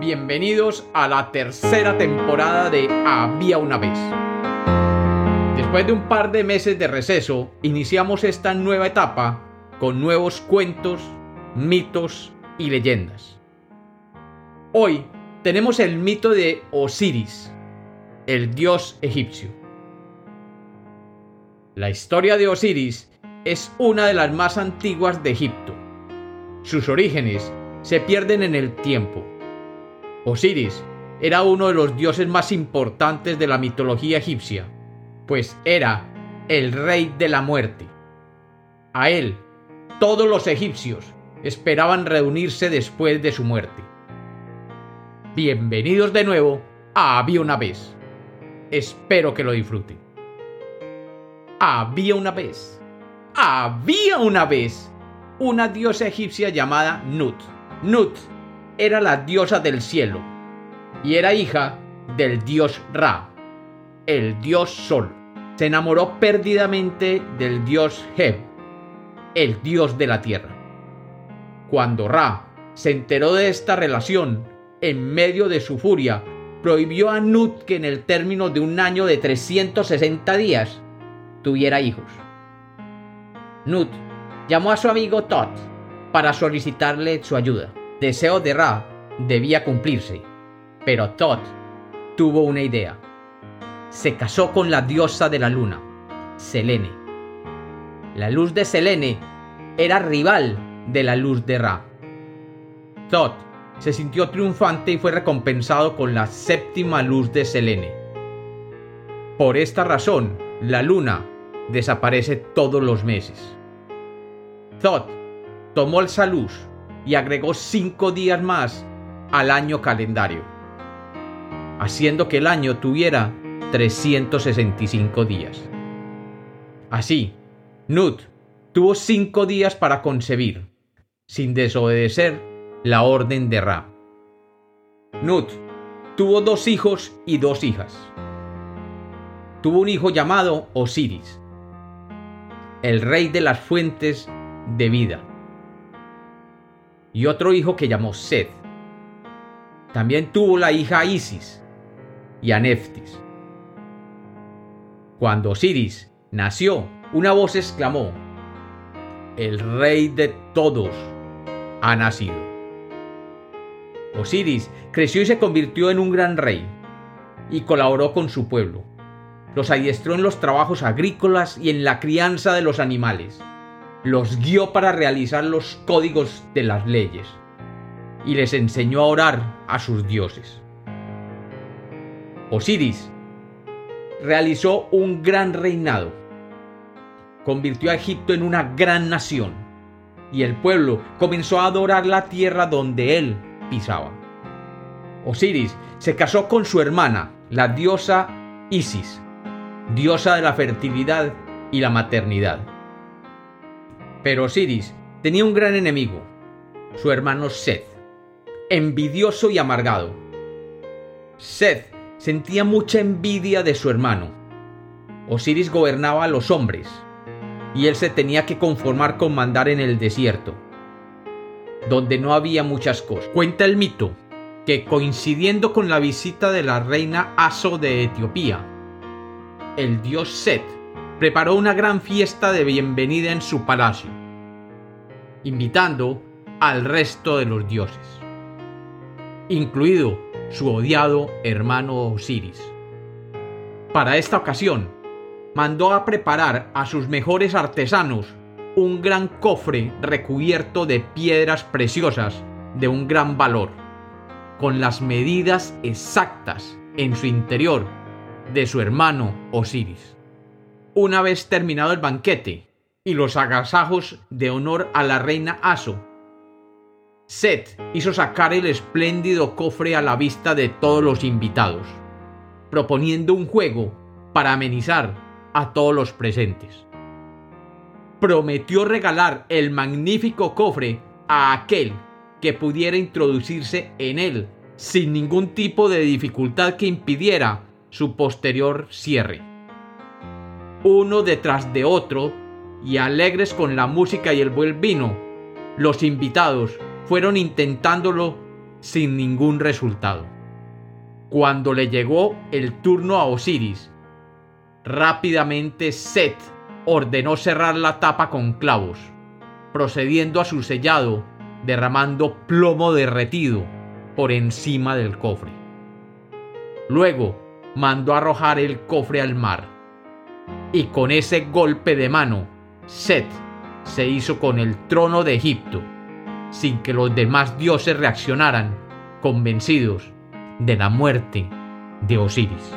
Bienvenidos a la tercera temporada de Había una vez. Después de un par de meses de receso, iniciamos esta nueva etapa con nuevos cuentos, mitos y leyendas. Hoy tenemos el mito de Osiris, el dios egipcio. La historia de Osiris es una de las más antiguas de Egipto. Sus orígenes se pierden en el tiempo. Osiris era uno de los dioses más importantes de la mitología egipcia, pues era el rey de la muerte. A él, todos los egipcios esperaban reunirse después de su muerte. Bienvenidos de nuevo a Había una vez. Espero que lo disfruten. Había una vez. Había una vez una diosa egipcia llamada Nut. Nut era la diosa del cielo y era hija del dios Ra, el dios sol. Se enamoró perdidamente del dios Heb, el dios de la tierra. Cuando Ra se enteró de esta relación, en medio de su furia, prohibió a Nut que en el término de un año de 360 días tuviera hijos. Nut llamó a su amigo Tot para solicitarle su ayuda. Deseo de Ra debía cumplirse, pero Tot tuvo una idea. Se casó con la diosa de la luna, Selene. La luz de Selene era rival de la luz de Ra. Tot se sintió triunfante y fue recompensado con la séptima luz de Selene. Por esta razón, la luna desaparece todos los meses. Thoth tomó esa luz y agregó cinco días más al año calendario, haciendo que el año tuviera 365 días. Así, Nut tuvo cinco días para concebir, sin desobedecer la orden de Ra. Nut tuvo dos hijos y dos hijas. Tuvo un hijo llamado Osiris, el rey de las fuentes de vida. Y otro hijo que llamó Seth. También tuvo la hija Isis y Aneftis. Cuando Osiris nació, una voz exclamó, El rey de todos ha nacido. Osiris creció y se convirtió en un gran rey, y colaboró con su pueblo. Los adiestró en los trabajos agrícolas y en la crianza de los animales los guió para realizar los códigos de las leyes y les enseñó a orar a sus dioses. Osiris realizó un gran reinado, convirtió a Egipto en una gran nación y el pueblo comenzó a adorar la tierra donde él pisaba. Osiris se casó con su hermana, la diosa Isis, diosa de la fertilidad y la maternidad. Pero Osiris tenía un gran enemigo, su hermano Seth, envidioso y amargado. Seth sentía mucha envidia de su hermano. Osiris gobernaba a los hombres, y él se tenía que conformar con mandar en el desierto, donde no había muchas cosas. Cuenta el mito que coincidiendo con la visita de la reina Aso de Etiopía, el dios Seth preparó una gran fiesta de bienvenida en su palacio, invitando al resto de los dioses, incluido su odiado hermano Osiris. Para esta ocasión, mandó a preparar a sus mejores artesanos un gran cofre recubierto de piedras preciosas de un gran valor, con las medidas exactas en su interior de su hermano Osiris. Una vez terminado el banquete y los agasajos de honor a la reina Aso, Seth hizo sacar el espléndido cofre a la vista de todos los invitados, proponiendo un juego para amenizar a todos los presentes. Prometió regalar el magnífico cofre a aquel que pudiera introducirse en él sin ningún tipo de dificultad que impidiera su posterior cierre uno detrás de otro, y alegres con la música y el buen vino, los invitados fueron intentándolo sin ningún resultado. Cuando le llegó el turno a Osiris, rápidamente Set ordenó cerrar la tapa con clavos, procediendo a su sellado, derramando plomo derretido por encima del cofre. Luego mandó arrojar el cofre al mar, y con ese golpe de mano, Set se hizo con el trono de Egipto, sin que los demás dioses reaccionaran, convencidos de la muerte de Osiris.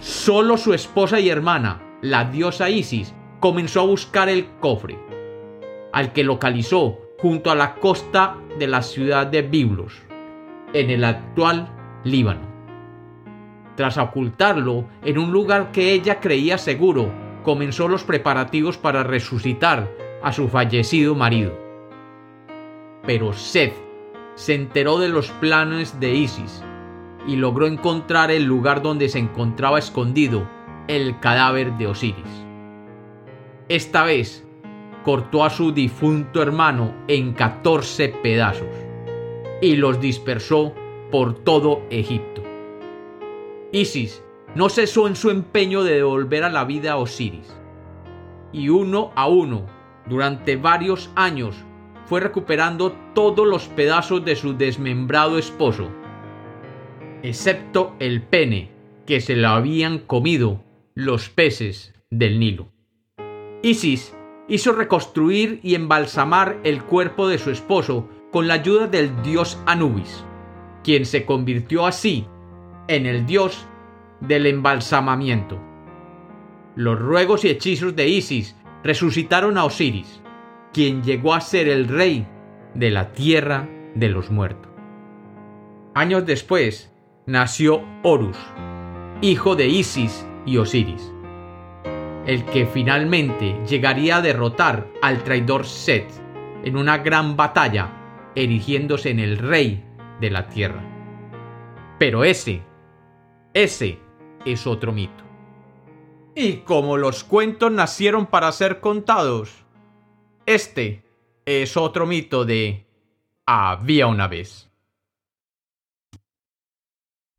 Solo su esposa y hermana, la diosa Isis, comenzó a buscar el cofre, al que localizó junto a la costa de la ciudad de Biblos, en el actual Líbano. Tras ocultarlo en un lugar que ella creía seguro, comenzó los preparativos para resucitar a su fallecido marido. Pero Seth se enteró de los planes de Isis y logró encontrar el lugar donde se encontraba escondido el cadáver de Osiris. Esta vez cortó a su difunto hermano en 14 pedazos y los dispersó por todo Egipto. Isis no cesó en su empeño de devolver a la vida a Osiris, y uno a uno, durante varios años, fue recuperando todos los pedazos de su desmembrado esposo, excepto el pene que se lo habían comido los peces del Nilo. Isis hizo reconstruir y embalsamar el cuerpo de su esposo con la ayuda del dios Anubis, quien se convirtió así en el dios del embalsamamiento. Los ruegos y hechizos de Isis resucitaron a Osiris, quien llegó a ser el rey de la tierra de los muertos. Años después nació Horus, hijo de Isis y Osiris, el que finalmente llegaría a derrotar al traidor Set en una gran batalla, erigiéndose en el rey de la tierra. Pero ese, ese es otro mito. Y como los cuentos nacieron para ser contados, este es otro mito de había una vez.